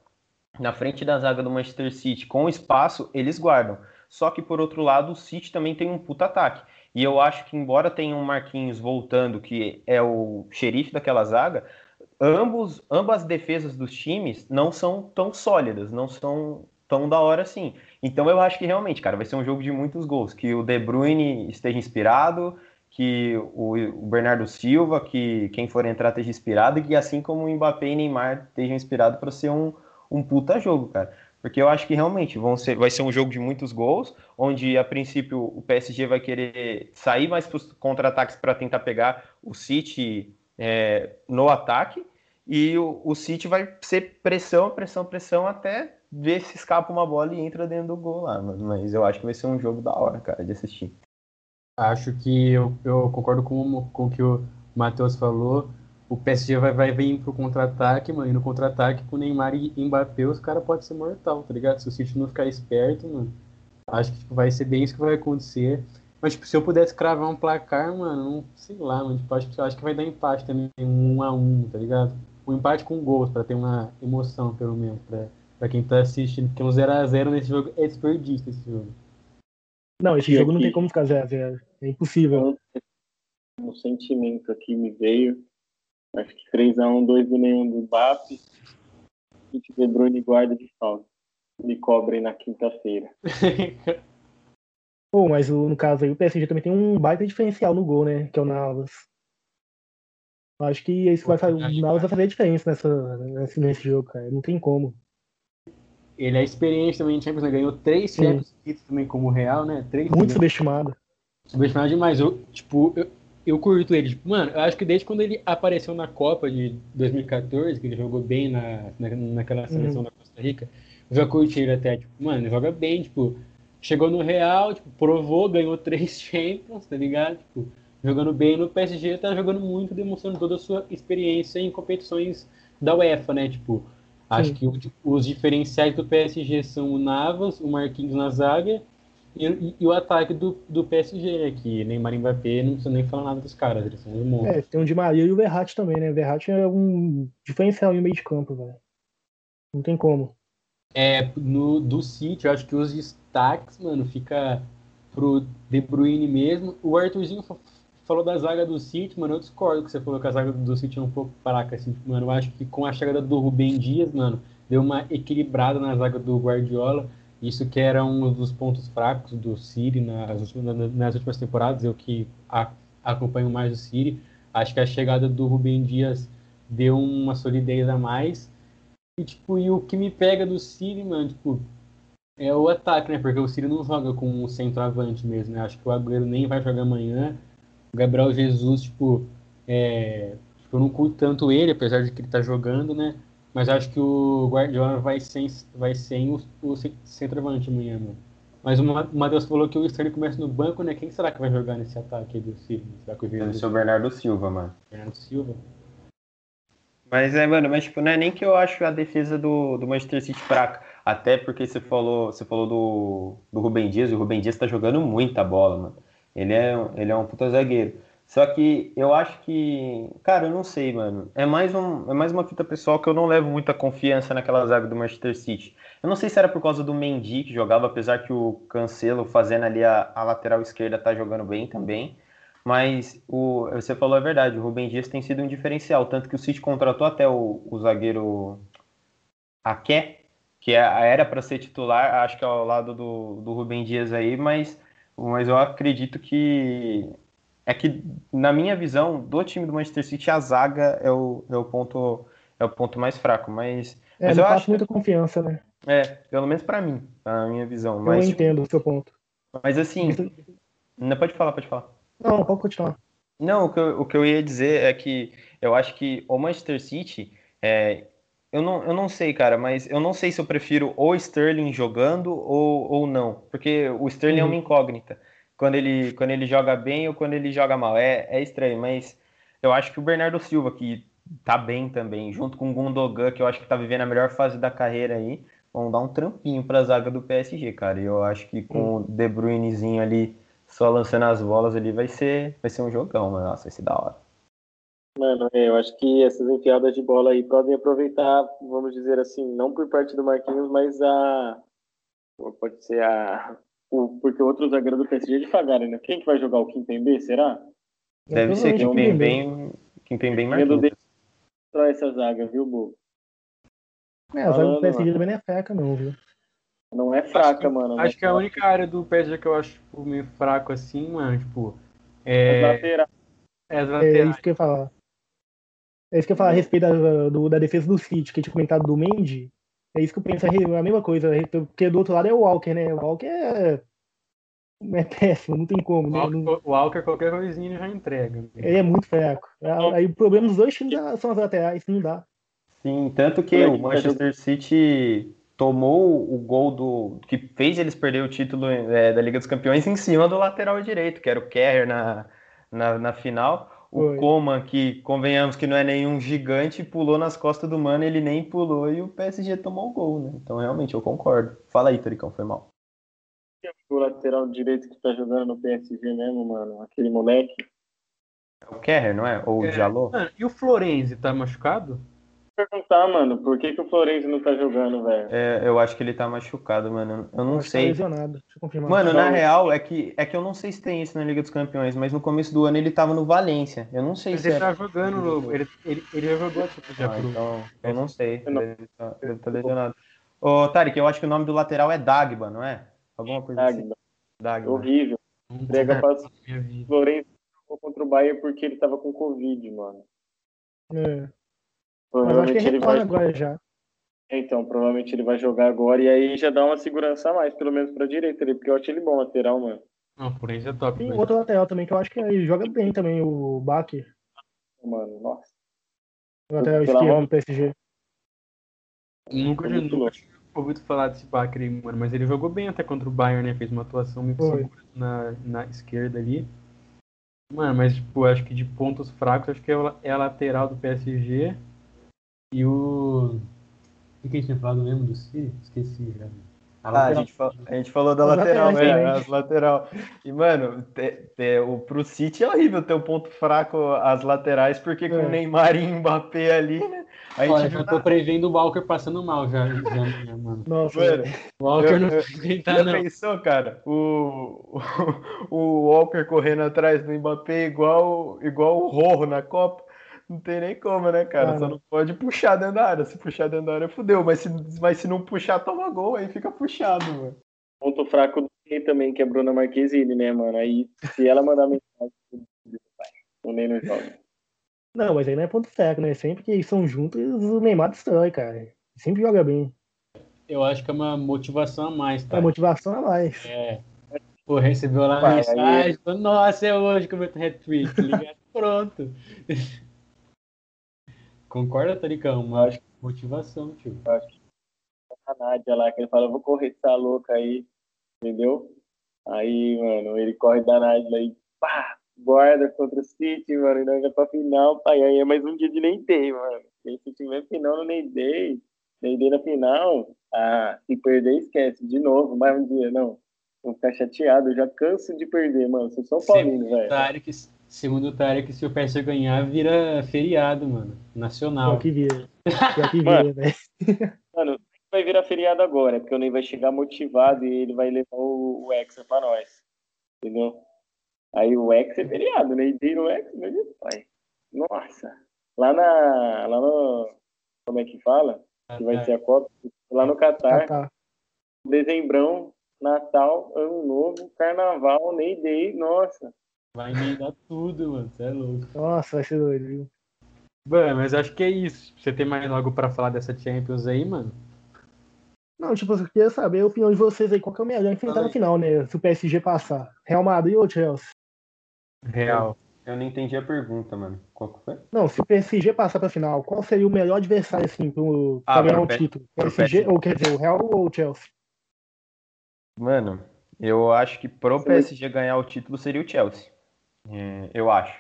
na frente da zaga do Manchester City com espaço, eles guardam. Só que por outro lado, o City também tem um puta ataque. E eu acho que embora tenha um Marquinhos voltando, que é o xerife daquela zaga, ambos, ambas as defesas dos times não são tão sólidas, não são tão da hora assim. Então eu acho que realmente, cara, vai ser um jogo de muitos gols. Que o De Bruyne esteja inspirado, que o, Bernardo Silva, que quem for entrar esteja inspirado, e que assim como o Mbappé e Neymar estejam inspirados para ser um, um puta jogo, cara. Porque eu acho que realmente vão ser, vai ser um jogo de muitos gols, onde a princípio o PSG vai querer sair mais para os contra-ataques para tentar pegar o City é, no ataque, e o, o City vai ser pressão, pressão, pressão até ver se escapa uma bola e entra dentro do gol lá, Mas eu acho que vai ser um jogo da hora, cara, de assistir. Acho que eu, eu concordo com, com o que o Matheus falou. O PSG vai, vai vir pro contra-ataque, mano. E no contra-ataque com Neymar e Mbappé, os caras podem ser mortal, tá ligado? Se o City não ficar esperto, mano, acho que tipo, vai ser bem isso que vai acontecer. Mas, tipo, se eu pudesse cravar um placar, mano, sei lá, mano, tipo, acho, acho que vai dar empate também, um a um, tá ligado? Um empate com gols, pra ter uma emoção, pelo menos, pra, Pra quem tá assistindo, porque um 0x0 nesse jogo é desperdício esse jogo. Não, esse e jogo aqui, não tem como ficar 0x0. É impossível. Um sentimento aqui me veio. Acho que 3x1, 2 do nenhum do BAP. E De Bruyne guarda de falta. Me cobrem na quinta-feira. Pô, mas no caso aí, o PSG também tem um baita diferencial no gol, né? Que é o Navas. Acho que isso vai fazer, o Navas vai fazer a diferença nessa, nesse, nesse jogo, cara. Não tem como. Ele é experiente também em Champions, né? Ganhou três Sim. Champions League também como Real, né? Três Muito subestimado. subestimado demais. Eu, tipo, eu, eu curto ele. Tipo, mano, eu acho que desde quando ele apareceu na Copa de 2014, que ele jogou bem na, na, naquela seleção da Costa Rica, eu já curti ele até. Tipo, mano, ele joga bem, tipo, chegou no Real, tipo, provou, ganhou três Champions, tá ligado? Tipo, jogando bem no PSG, tá jogando muito, demonstrando toda a sua experiência em competições da UEFA, né? Tipo, acho Sim. que os diferenciais do PSG são o Navas, o Marquinhos na zaga e, e- e o ataque do, do PSG, né? Que Neymar e Mbappé não precisa nem falar nada dos caras, eles são os monstros. É, tem o Di Maria e o Verratti também, né? O Verratti é um diferencial no meio de campo, velho. Não tem como. É, no, do City, eu acho que os destaques, mano, fica pro De Bruyne mesmo. O Arthurzinho falou da zaga do City, mano, eu discordo que você falou que a zaga do City é um pouco fraca, assim, mano, eu acho que com a chegada do Rubem Dias, mano, deu uma equilibrada na zaga do Guardiola, isso que era um dos pontos fracos do City nas, nas últimas temporadas, eu que a- acompanho mais o City, acho que a chegada do Rubem Dias deu uma solidez a mais, e, tipo, e o que me pega do City, mano, tipo, é o ataque, né? Porque o City não joga com um centroavante mesmo, né? Acho que o Agüero nem vai jogar amanhã. O Gabriel Jesus, tipo, é... tipo, eu não curto tanto ele, apesar de que ele tá jogando, né? Mas acho que o Guardiola vai sem, vai sem o, o ce- centroavante amanhã, mano. Mas o Ma- o Matheus falou que o Sterling começa no banco, né? Quem será que vai jogar nesse ataque aí do City? Será que o Deve ser o Bernardo Silva, mano. Bernardo Silva? Mas é, mano, mas tipo, não é nem que eu acho a defesa do, do Manchester City fraca. Até porque você falou, você falou do, do Rubem Dias, o Rubem Dias tá jogando muita bola, mano. Ele é, ele é um puta zagueiro. Só que eu acho que, cara, eu não sei, mano. É mais, um, é mais uma fita pessoal que eu não levo muita confiança naquela zaga do Manchester City. Eu não sei se era por causa do Mendy que jogava, apesar que o Cancelo fazendo ali a, a lateral esquerda tá jogando bem também. Mas o, você falou a verdade, o Rubem Dias tem sido um diferencial, tanto que o City contratou até o, o zagueiro Aké, que é, era para ser titular, acho que é ao lado do, do Rubem Dias aí, mas, mas eu acredito que é que na minha visão do time do Manchester City a zaga é o, é o ponto é o ponto mais fraco, mas, É, mas eu acho muita confiança, né? é pelo menos para mim, na minha visão, Eu mas entendo o seu ponto. mas assim, não pode falar, pode falar. Não, pode continuar. Não, o que, eu, o que eu ia dizer é que eu acho que o Manchester City, é, eu, não, eu não sei, cara, mas eu não sei se eu prefiro o Sterling jogando ou, ou não, porque o Sterling é Uhum. uma incógnita, quando ele, quando ele joga bem ou quando ele joga mal, é, é estranho, mas eu acho que o Bernardo Silva, que tá bem também, junto com o Gundogan, que eu acho que tá vivendo a melhor fase da carreira aí, vão dar um trampinho pra zaga do PSG, cara, e eu acho que com o De Bruynezinho ali só lançando as bolas ali vai ser, vai ser um jogão, mano. Nossa, vai ser da hora. Mano, é, eu acho que essas enfiadas de bola aí podem aproveitar, vamos dizer assim, não por parte do Marquinhos, mas a. Pode ser a. O, porque o outro zagueiro do PSG é devagar, né? Quem que vai jogar o Kimpembe, será? Deve ser tem Kimpembe. bem Medo Marquinhos. dele pra essa zaga, viu, Bu? É, a zaga do PSG também não é fraca, não, viu? Não é fraca, mano. Acho né? que a única área do PSG que eu acho tipo, meio fraco assim, mano, tipo, As é, laterais. é as É laterais. isso que eu ia falar. É isso que eu ia falar a respeito da, do- da defesa do City, que eu tinha comentado do Mendy. É isso que eu penso, a mesma coisa. Porque do outro lado é o Walker, né? O Walker é, é péssimo, não tem como. O Né? Não- Walker, o Walker, qualquer coisinha ele já entrega. Ele é muito fraco. Aí o problema dos dois times são as laterais, não dá. Sim, tanto que é o Manchester City tomou o gol do que fez eles perder o título é, da Liga dos Campeões em cima do lateral direito, que era o Kerr na, na, na final. O Foi. Coman, que convenhamos que não é nenhum gigante, pulou nas costas do Mano, ele nem pulou e o PSG tomou o gol, né? Então realmente eu concordo. Fala aí, Toricão, foi mal. O lateral direito que tá jogando no PSG mesmo, mano. Aquele moleque. É o Kerr, não é? Ou o É. Jalô? E o Florenzi tá machucado? Perguntar, mano, por que, que o Florenzi não tá jogando, velho? É, eu acho que ele tá machucado, mano. Eu não que tá sei. lesionado. Deixa eu confirmar. Mano, na real, é que, é que eu não sei se tem isso na Liga dos Campeões, mas no começo do ano ele tava no Valência. Eu não sei Mas se ele era. tá jogando, no- ele, ele, ele já jogou tipo, já Ah, então, eu não sei. Eu não- Deve estar deve tá lesionado. Ô, Tarek, eu acho que o nome do lateral é Dagba, não é? Alguma coisa assim. Dagba. Dagba. Horrível. Vida. o Florenzi jogou contra o Bayern porque ele tava com Covid, mano. É. Mas eu acho que Provavelmente ele vai. agora já. Então, provavelmente ele vai jogar agora e aí já dá uma segurança a mais, pelo menos pra direita ali, porque eu acho ele bom lateral, mano. Não, por isso é top. Tem mas- outro lateral também, que eu acho que ele joga bem também, o Bach, Mano, nossa. o lateral esquerdo do PSG. Nunca, tinha ouvido falar desse aí, mano. Mas ele jogou bem até contra o Bayern, né? Fez uma atuação muito Foi. segura na, na esquerda ali. Mano, mas, tipo, acho que de pontos fracos, acho que é, é a lateral do PSG e o. O que a gente tinha falado mesmo do City? Esqueci já. A Ah, a lateral- gente, a gente falou da lateral, laterais né? As lateral. E, mano, te- te- o, pro City é horrível ter um ponto fraco as laterais, porque com É. o Neymar e Mbappé ali, né? A gente Olha, já tô prevendo o Walker passando mal já, já, já, mano. Nossa, Mano, O Walker Eu- não vai aguentar, Já não. pensou, cara? O, o, o Walker correndo atrás do Mbappé igual, igual o Rorro na Copa. Não tem nem como, né, cara? Ah, Só não. pode puxar dentro da área. Se puxar dentro da área, fudeu. Mas se, mas se não puxar, toma gol, aí fica puxado, mano. Ponto fraco do Ney também, que é a Bruna Marquezine, né, mano? Aí, se ela mandar mensagem, o Ney não joga. Não, mas aí não é ponto fraco, né? Sempre que eles são juntos, o Neymar destrói, cara. Sempre joga bem. Eu acho que é uma motivação a mais, É tá? motivação a mais. É. Pô, recebeu lá a mensagem, aí- nossa, é hoje que eu meto hat-trick, tá ligado? Pronto. Concorda, Taricão? Uma Acho motivação, tio. a Nádia lá, que ele fala, vou correr essa louca aí, entendeu? Aí, mano, ele corre da Nádia aí, pá, guarda contra o City, mano, e nós vai pra final, pai, aí é mais um dia de Ney Day, mano. E se tiver final no Ney Day, Ney Day na final, ah, se perder, esquece, de novo, mais um dia, não. Vou ficar chateado, eu já canso de perder, mano, sou São Paulino, velho. Tarek, segundo o Tarek, se o PSG ganhar, vira feriado, mano. Nacional. Pior que vira. Pior que Mano. vira, velho. Mano, vai virar feriado agora, porque o Ney vai chegar motivado e ele vai levar o, o Hexa pra nós. Entendeu? Aí o Hexa é feriado, né? E o Hexa, meu Deus, pai. Nossa. Lá na. Lá no. Como é que fala? Que vai ser a Copa. Lá no Catar, tá. dezembrão, Natal, Ano Novo, Carnaval, Ney Day, nossa. Vai emendar tudo, mano. Você é louco. Nossa, vai ser doido, viu? Mano, mas acho que é isso. Você tem mais algo pra falar dessa Champions aí, mano? Não, tipo, eu queria saber a opinião de vocês aí. Qual que é o melhor enfrentar no final, né? Se o PSG passar. Real Madrid ou Chelsea? Real. Eu não entendi a pergunta, mano. Qual que foi? Não, se o PSG passar pra final, qual seria o melhor adversário, assim, pro, pra Ah, ganhar pro o P- título? PSG. ou quer dizer, o Real ou o Chelsea? Mano, eu acho que pro Sim. PSG ganhar o título seria o Chelsea. É, eu acho.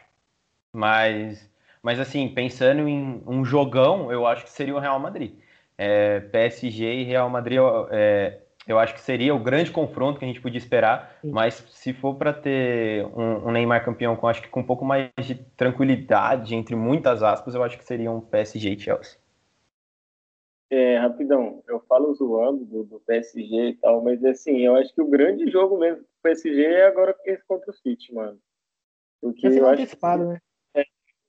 Mas, mas assim, pensando em um jogão, eu acho que seria o Real Madrid. É, PSG e Real Madrid, eu, é, eu acho que seria o grande confronto que a gente podia esperar. Sim. Mas se for para ter um, um Neymar campeão, com acho que com um pouco mais de tranquilidade, entre muitas aspas, eu acho que seria um PSG e Chelsea. É, rapidão, eu falo zoando do, do PSG e tal, mas assim, eu acho que o grande jogo mesmo do PSG é agora esse contra o City, mano. Porque eu acho que né?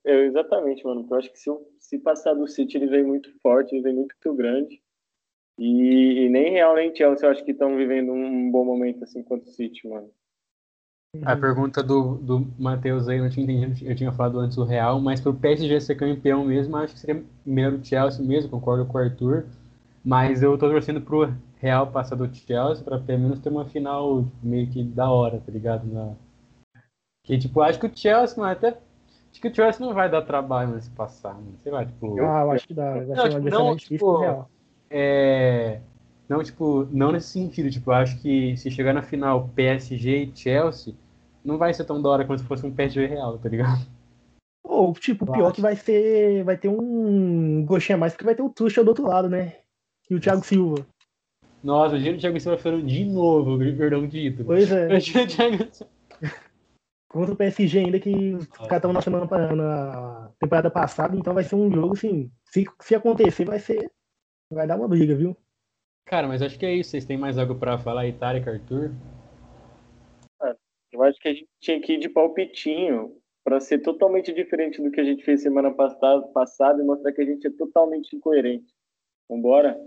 É, exatamente, mano. porque Eu acho que se, se passar do City, ele vem muito forte, ele vem muito grande. E, e nem Real nem Chelsea eu acho que estão vivendo um bom momento assim quanto o City, mano. A pergunta do, do Matheus aí, eu não tinha entendido, eu tinha falado antes o Real, mas pro PSG ser campeão mesmo, acho que seria melhor o Chelsea mesmo, concordo com o Arthur. Mas eu tô torcendo pro Real passar do Chelsea pra pelo menos ter uma final meio que da hora, tá ligado? Na... Que tipo, acho que o Chelsea, mano, até. Acho que o Chelsea não vai dar trabalho mano, se passar, mano. Sei lá, tipo. Ah, eu acho que dá. Vai Não, ser tipo, não, tipo, Real. É. Não, tipo, não nesse sentido, tipo, eu acho que se chegar na final PSG e Chelsea, não vai ser tão da hora quanto se fosse um PSG real, tá ligado? Ou, tipo, Eu pior acho. que vai ser. Vai ter um gostinho a mais, porque vai ter o Tuchel do outro lado, né? E o Thiago Silva. Nossa, o Gino Thiago Silva falando de novo, o perdão de título. Pois é. O Gino Thiago Silva- Contra o PSG ainda, que os caras estavam na semana na temporada passada, então vai ser um jogo, assim. Se, se acontecer, vai ser. Vai dar uma briga, viu? Cara, mas acho que é isso. Vocês têm mais algo pra falar aí, Tarek, Arthur? Eu acho que a gente tinha que ir de palpitinho para ser totalmente diferente do que a gente fez semana passada, passada e mostrar que a gente é totalmente incoerente. Vambora?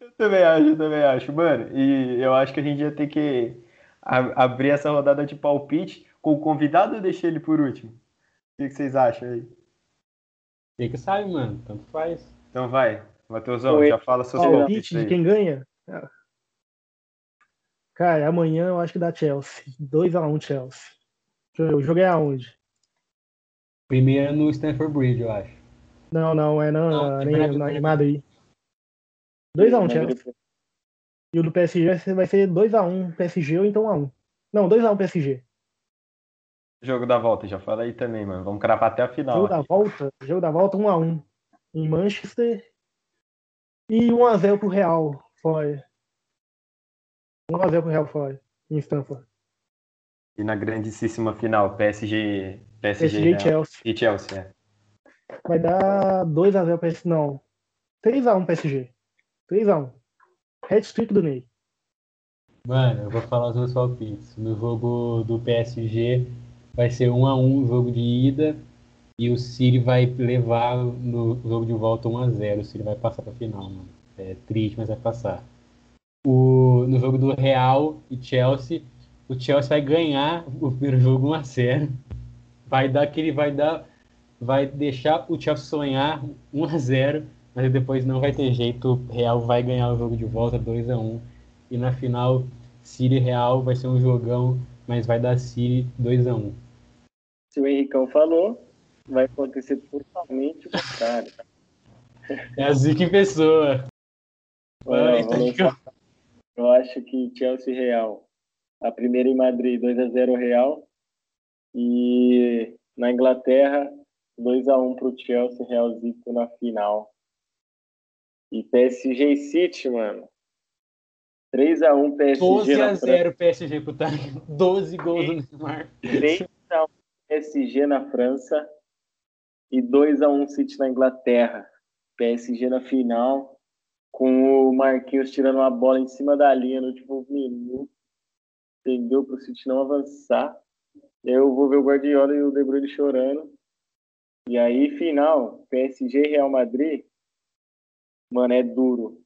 Eu também acho, eu também acho, mano. E eu acho que a gente ia ter que abrir essa rodada de palpite com o convidado ou deixar ele por último? O que, que vocês acham aí? Você que sabe, mano. Tanto faz. Então vai, Matheusão, já fala seus Palpite palpites de quem ganha? Cara, amanhã eu acho que dá Chelsea. 2x1 Chelsea. Deixa eu ver, O jogo é aonde? Primeiro no Stanford Bridge, eu acho. Não, não, é não, Não, é nem na- em. Madrid. 2x1 Chelsea. E o do PSG vai ser 2x1 PSG ou então 1x1. Não, 2x1 PSG. Jogo da volta, já fala aí também, mano. Vamos cravar até a final. Jogo da aqui. volta, jogo da volta 1x1 em Manchester. E 1x0 pro Real fora. 1x0 pro Real fora, em Stanford. E na grandíssima final, PSG, PSG, PSG e né? Chelsea. e Chelsea. é. Vai dar 2x0 PSG. Não. 3x1 PSG. 3x1. Hat-trick do Ney. Mano, eu vou falar os meus palpites. No jogo do PSG vai ser 1 a 1 o jogo de ida e o City vai levar no jogo de volta 1 a 0. O City vai passar pra final, mano. É triste, mas vai passar. O, no jogo do Real e Chelsea, o Chelsea vai ganhar o primeiro jogo 1 a 0. Vai dar aquele vai dar vai deixar o Chelsea sonhar 1 a 0, mas depois não vai ter jeito, o Real vai ganhar o jogo de volta 2 a 1 e na final City Real vai ser um jogão, mas vai dar City 2 a 1 Se o Henricão falou, vai acontecer totalmente o contrário. É a Zica em pessoa. Olha, vou lançar- Eu acho que Chelsea Real. A primeira em Madrid, 2x0 Real. E na Inglaterra, 2x1 pro Chelsea, Realzito na final. E PSG e City, mano. 3x1 PSG 12 na a França. 0 PSG pro Tottenham. 12 gols do Neymar. 3x1 PSG na França. E 2x1 City na Inglaterra. PSG na final. Com o Marquinhos tirando uma bola em cima da linha no último minuto. Entendeu? Para o City não avançar. Eu vou ver o Guardiola e o De Bruyne chorando. E aí, final, PSG e Real Madrid. Mano, é duro.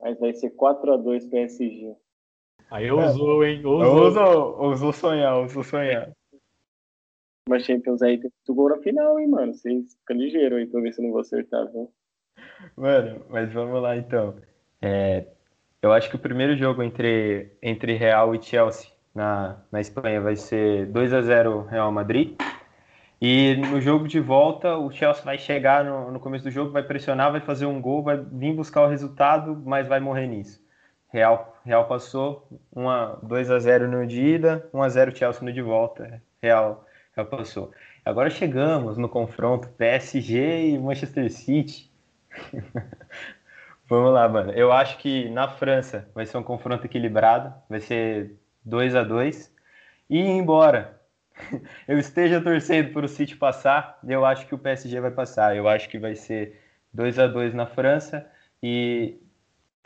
Mas vai ser 4x2 PSG. Aí ousou, hein? Ousou, ousou sonhar, ousou sonhar. Mas Champions aí tem muito gol na final, hein, mano? Vocês ficam ligeiros aí pra ver se eu não vou acertar, viu? Mano, mas vamos lá então. É, eu acho que o primeiro jogo entre, entre Real e Chelsea na, na Espanha vai ser 2 a 0 Real Madrid. E no jogo de volta, o Chelsea vai chegar no, no começo do jogo, vai pressionar, vai fazer um gol, vai vir buscar o resultado, mas vai morrer nisso. Real, Real passou, 1 a, 2 a 0 no de ida, 1 a 0 Chelsea no de volta. Real, Real passou. Agora chegamos no confronto PSG e Manchester City. Vamos lá, mano. Eu acho que na França vai ser um confronto equilibrado, vai ser 2 a 2 E embora eu esteja torcendo para o City passar, eu acho que o PSG vai passar. Eu acho que vai ser 2 a 2 na França e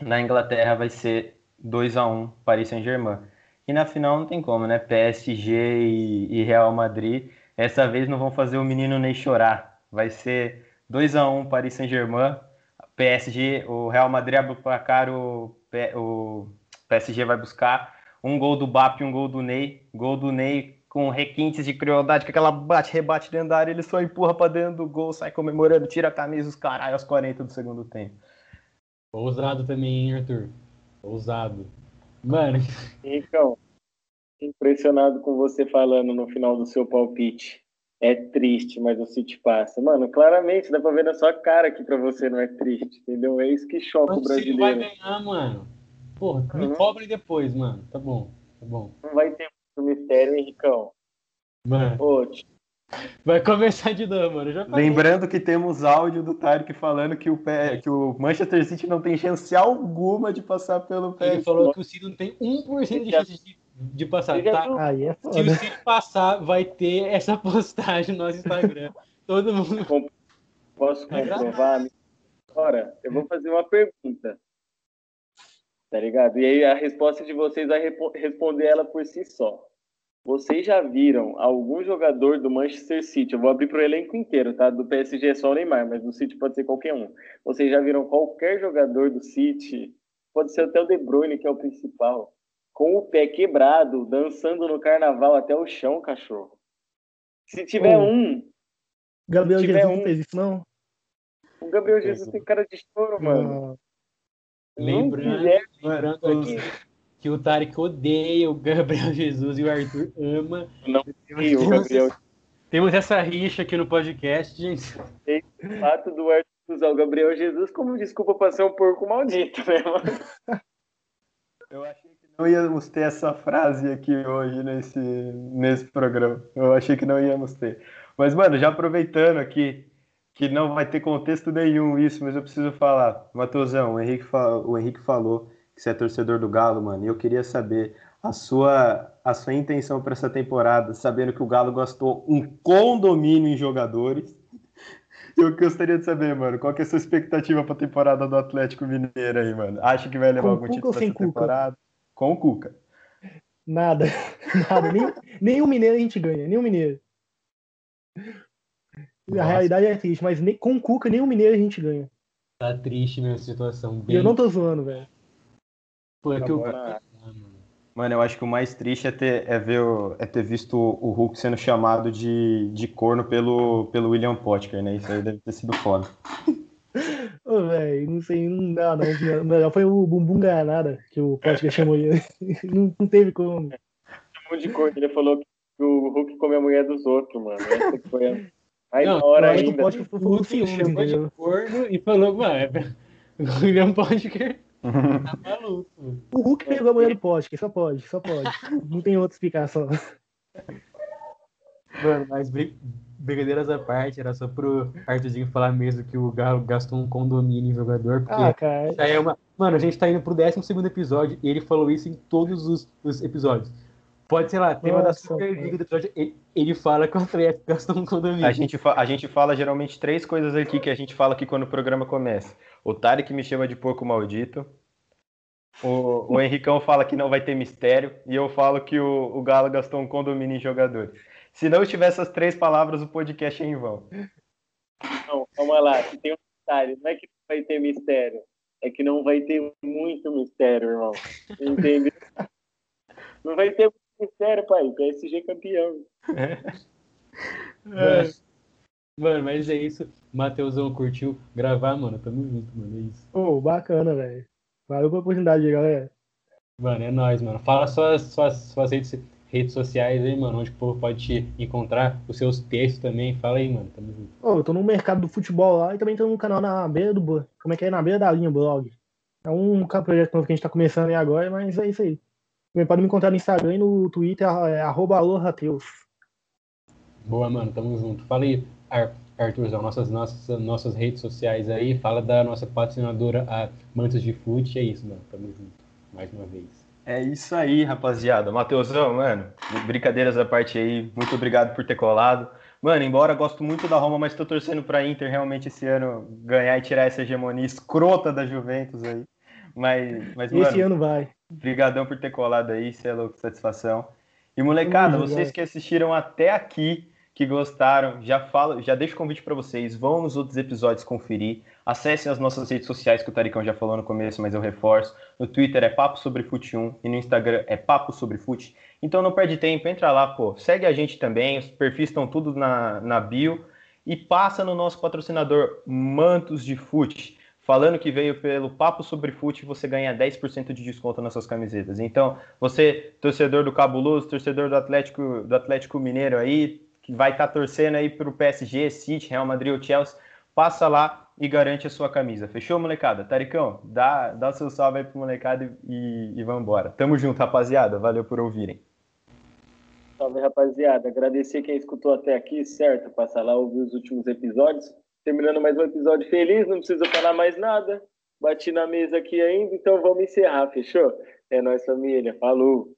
na Inglaterra vai ser 2 a 1 Paris Saint-Germain. E na final não tem como, né? PSG e, e Real Madrid. Essa vez não vão fazer o menino Ney chorar. Vai ser 2 a 1 Paris Saint-Germain. PSG, o Real Madrid abre o placar, o, o PSG vai buscar um gol do Bap um gol do Ney. Gol do Ney com requintes de crueldade, com aquela bate-rebate dentro da área, ele só empurra pra dentro do gol, sai comemorando, tira a camisa, os caralho, aos 40 do segundo tempo. Ousado também, hein, Arthur? Ousado. Mano, Henricão, impressionado com você falando no final do seu palpite. É triste, mas o City passa. Mano, claramente dá pra ver na sua cara que pra você não é triste, entendeu? É isso que choca o o City vai brasileiro. ganhar, mano. Porra, me Uhum. cobre depois, mano. Tá bom, tá bom. Não vai ter muito mistério, Henricão. Mano, vai começar de novo, mano. Lembrando que temos áudio do Tarek falando que o, P- que o Manchester City não tem chance alguma de passar pelo Ele PSG. falou que o City não tem 1% de chance de, de passar. Tá? Aí é Se o. City passar, vai ter essa postagem no nosso Instagram. Todo mundo. posso comprovar? Ora, eu vou fazer uma pergunta. Tá ligado? E aí a resposta de vocês vai responder ela por si só. Vocês já viram algum jogador do Manchester City? Eu vou abrir pro elenco inteiro, tá? Do PSG é só o Neymar, mas do City pode ser qualquer um. Vocês já viram qualquer jogador do City? Pode ser até o De Bruyne, que é o principal. Com o pé quebrado, dançando no carnaval até o chão, cachorro. Se tiver Oh. um, Gabriel tiver Jesus um- não fez isso, não? O Gabriel Jesus tem cara de choro, mano. Lembrando, lembrando aqui que o Tarek odeia o Gabriel Jesus e o Arthur ama. Não, temos, o Gabriel. Temos essa rixa aqui no podcast, gente. Tem o fato do Arthur usar o Gabriel Jesus como desculpa para ser um porco maldito, né, mano? Eu achei que não íamos ter essa frase aqui hoje nesse, nesse programa. Eu achei que não íamos ter. Mas, mano, já aproveitando aqui, que não vai ter contexto nenhum isso, mas eu preciso falar. Matheusão, o Henrique, o Henrique falou que você é torcedor do Galo, mano, e eu queria saber a sua, a sua intenção para essa temporada, sabendo que o Galo gastou um condomínio em jogadores. Eu gostaria de saber, mano, qual que é a sua expectativa para a temporada do Atlético Mineiro aí, mano? Acha que vai levar Com algum título essa sem Cuca? temporada? Com o Cuca. Nada, nada. Nem, nem o Mineiro a gente ganha, nem o Mineiro. Nossa. A realidade é triste, mas nem, com o Cuca, nem o Mineiro a gente ganha. Tá triste mesmo a situação. Bem... eu não tô zoando, velho. Pô, é que eu... Agora- Ah, mano. Eu acho que o mais triste é ter, é ver o- é ter visto o Hulk sendo chamado de, de corno pelo, pelo William Potker, né? Isso aí deve ter sido foda. Ô, velho, não sei, não dá, não. O melhor foi o Bumbum Granada, que o Potker chamou ele. Não, não teve como. chamou de corno. Ele falou que o Hulk come a mulher dos outros, mano. Essa que foi a mais Não, da hora ainda. O Hulk chamou de corno e falou, mano, o William Potker tá maluco. O Hulk pegou a mulher do Potker, só pode, só pode. Não tem outra explicação. Mano, mas brin- brincadeiras à parte, era só pro Arthurzinho falar mesmo que o Galo gastou um condomínio em jogador, porque Ah, cara. já é uma. Mano, a gente tá indo pro 12 episódio e ele falou isso em todos os, os episódios. Pode, sei lá, tema da Nossa, Superliga do episódio, ele, fala que o Atlético gastou um condomínio. A gente, fa- a gente fala geralmente três coisas aqui que a gente fala aqui quando o programa começa. O Tarek me chama de porco maldito. O, o Henricão fala que não vai ter mistério. E eu falo que o, o Galo gastou um condomínio em jogadores. Se não tivesse essas três palavras, o podcast é em vão. Não, calma lá, tem um detalhe. Não é que não vai ter mistério. É que não vai ter muito mistério, irmão. Entendeu? Não vai ter mistério, pai. PSG campeão. Mano, mano, mas é isso. Matheusão curtiu gravar, mano. Tamo junto, mano. É isso. Ô, bacana, velho. Valeu pela oportunidade aí, galera. Mano, é nóis, mano. Fala suas, suas, suas redes, redes sociais aí, mano. Onde o povo pode te encontrar. Os seus textos também. Fala aí, mano. Tamo junto. Ô, eu tô no mercado do futebol lá e também tô no canal na beira do. Como é que é? Na beira da linha blog. É um projeto novo que a gente tá começando aí agora, mas é isso aí. Também pode me encontrar no Instagram e no Twitter, é arroba alohateus. Boa, mano. Tamo junto. Fala aí, Ar Arthurzão, nossas, nossas, nossas redes sociais aí. Fala da nossa patrocinadora, a Mantos de Fute. É isso, mano. Tamo junto. Mais uma vez. É isso aí, rapaziada. Matheusão, mano, brincadeiras à parte aí, muito obrigado por ter colado. Mano, embora gosto muito da Roma, mas tô torcendo pra Inter realmente esse ano ganhar e tirar essa hegemonia escrota da Juventus aí. Mas, mas Esse mano, ano vai. Brigadão por ter colado aí, cê é louco, satisfação. E molecada, vocês vai. que assistiram até aqui, que gostaram, já falo, já deixo o convite pra vocês, vão nos outros episódios conferir. Acessem as nossas redes sociais que o Taricão já falou no começo, mas eu reforço. No Twitter é Papo Sobre Fute 1 e no Instagram é Papo Sobre Fute. Então não perde tempo, entra lá, pô. Segue a gente também, os perfis estão tudo na, na bio. E passa no nosso patrocinador Mantos de Fute. Falando que veio pelo Papo Sobre Fute, você ganha 10% de desconto nas suas camisetas. Então, você, torcedor do Cabuloso, torcedor do Atlético, do Atlético Mineiro aí, que vai estar torcendo aí pro PSG, City, Real Madrid ou Chelsea, passa lá e garante a sua camisa. Fechou, molecada? Taricão, dá, dá o seu salve aí pro molecada e, e vambora. Tamo junto, rapaziada. Valeu por ouvirem. Salve, rapaziada. Agradecer quem escutou até aqui, certo? Passar lá ouvir os últimos episódios. Terminando mais um episódio feliz, não precisa falar mais nada. Bati na mesa aqui ainda, então vamos encerrar, fechou? É nóis, família. Falou!